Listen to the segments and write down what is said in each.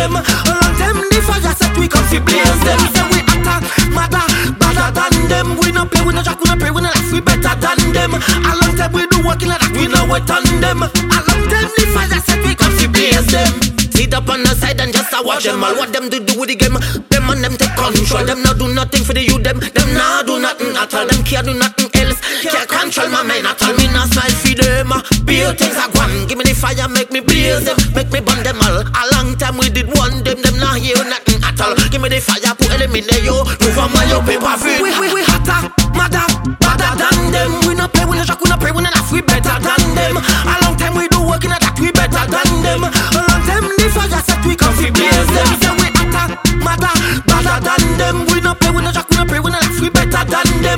them. A long time the fire set, we come fi blaze them. Say we hotter, madder, badder than them. We no play, we no shock, we no pray, we no laugh, we better than them. A long time we do work in that, we no wait on them. A long time the fire set, we come fi blaze them. Sit up on the side and just a watch them all. What them do do with the game? Them and them take control. Them not do nothing for the you. Them them not do nothing at all. Them can't do nothing else. Can't control my mind at all. Me not smile for them. Uh, Beer things are gone. Give me the fire, make me blaze them, make me burn them all. A long time we did one them. Them not hear nothing at all. Give me the fire, put eliminate yo. Move on my yo paper free. We we we hotter, madder, badder than them. We no play, we no shock, we no pray, we no laugh. We better than them. A long time we do work in that. We better than them.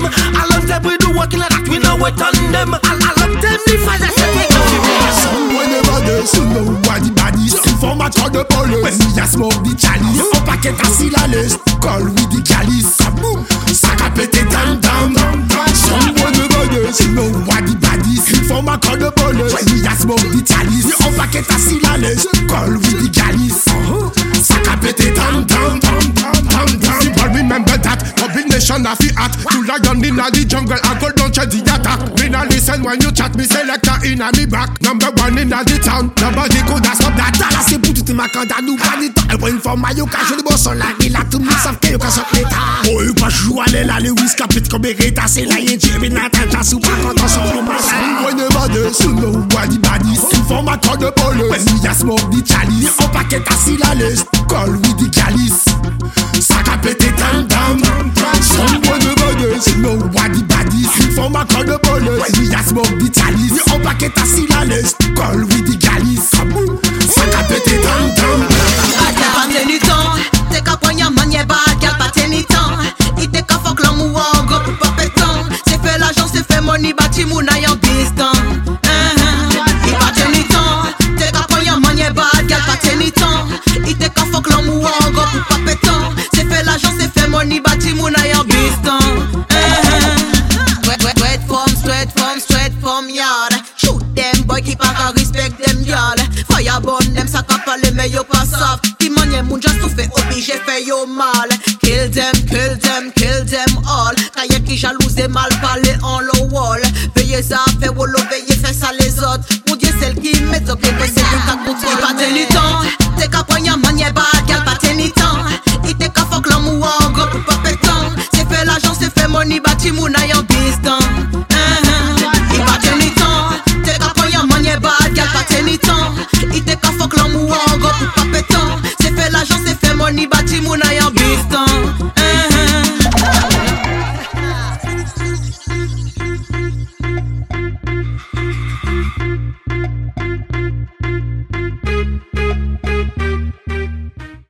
Them. A long time we do work in that. We no wait on them. I, a long time the fire set blaze them. Someone never there, so know why the baddies Informat the police When we a smoke the chalice Un paquet assis la liste Call with the calice Kaboom Sac à péter tam tam Someone never there, so know the baddies Informat call the police When we a smoke the chalice Un paquet assis la liste Call with the calice Sac à péter tam tam Combination of the act Two lion inna the jungle I go down to the attack. Me nah listen when you chat Me selector inna me back. Number one inna the town. Nobody coulda stop that. Dala c'est pour tout ma kanda Nou pas ni temps Pour une forme yo ka je le boss on la a tout le monde savent que yo sort l'état Oh yo pas jou aller là Le whisk capit comme Beretta C'est la yen Jimmy Nathan Ta sou pas content sur le mal Someone never there So know why the baddies? Informat call the police? When we a smoke the chalice. Un paquet assis la liste Call with the calice Sac à péter tam tam Someone never there So know why the baddies Informat call the police When we a smoke the chalice Un paquet assis la liste Call with the Sac à péter tam tam Kill them, kill them, kill them all. Kaya qui jalouse et mal parlé en low wall. Veillez ça, faire wolo, veillez faire ça les autres. Mon dieu, celle qui met donc les c'est une ta contrôle. Pas tenu temps, t'es qu'à poignard, bad, gal pas tenu temps. Il t'es qu'à fuck l'amour en gros, pour pas pétant. C'est fait l'argent, c'est fait money, Could I beast on